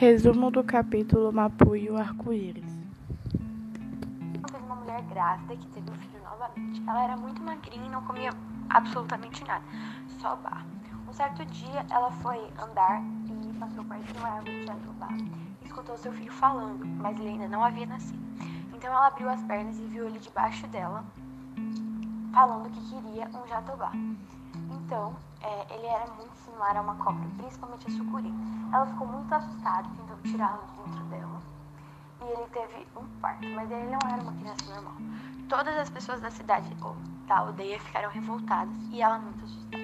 Resumo do capítulo Mapu e o Arco-Íris. Teve uma mulher grávida que teve um filho novamente. Ela era muito magrinha e não comia absolutamente nada, só barro. Um certo dia ela foi andar e passou perto de uma árvore de jatobá. Escutou seu filho falando, mas ele ainda não havia nascido. Então ela abriu as pernas e viu ele debaixo dela, falando que queria um jatobá. Então, é, ele era muito similar a uma cobra, principalmente a sucuri. Ela ficou muito assustada, tentou tirá-lo de dentro dela. E ele teve um parto, mas ele não era uma criança normal. Todas as pessoas da cidade ou da aldeia ficaram revoltadas e ela muito assustada.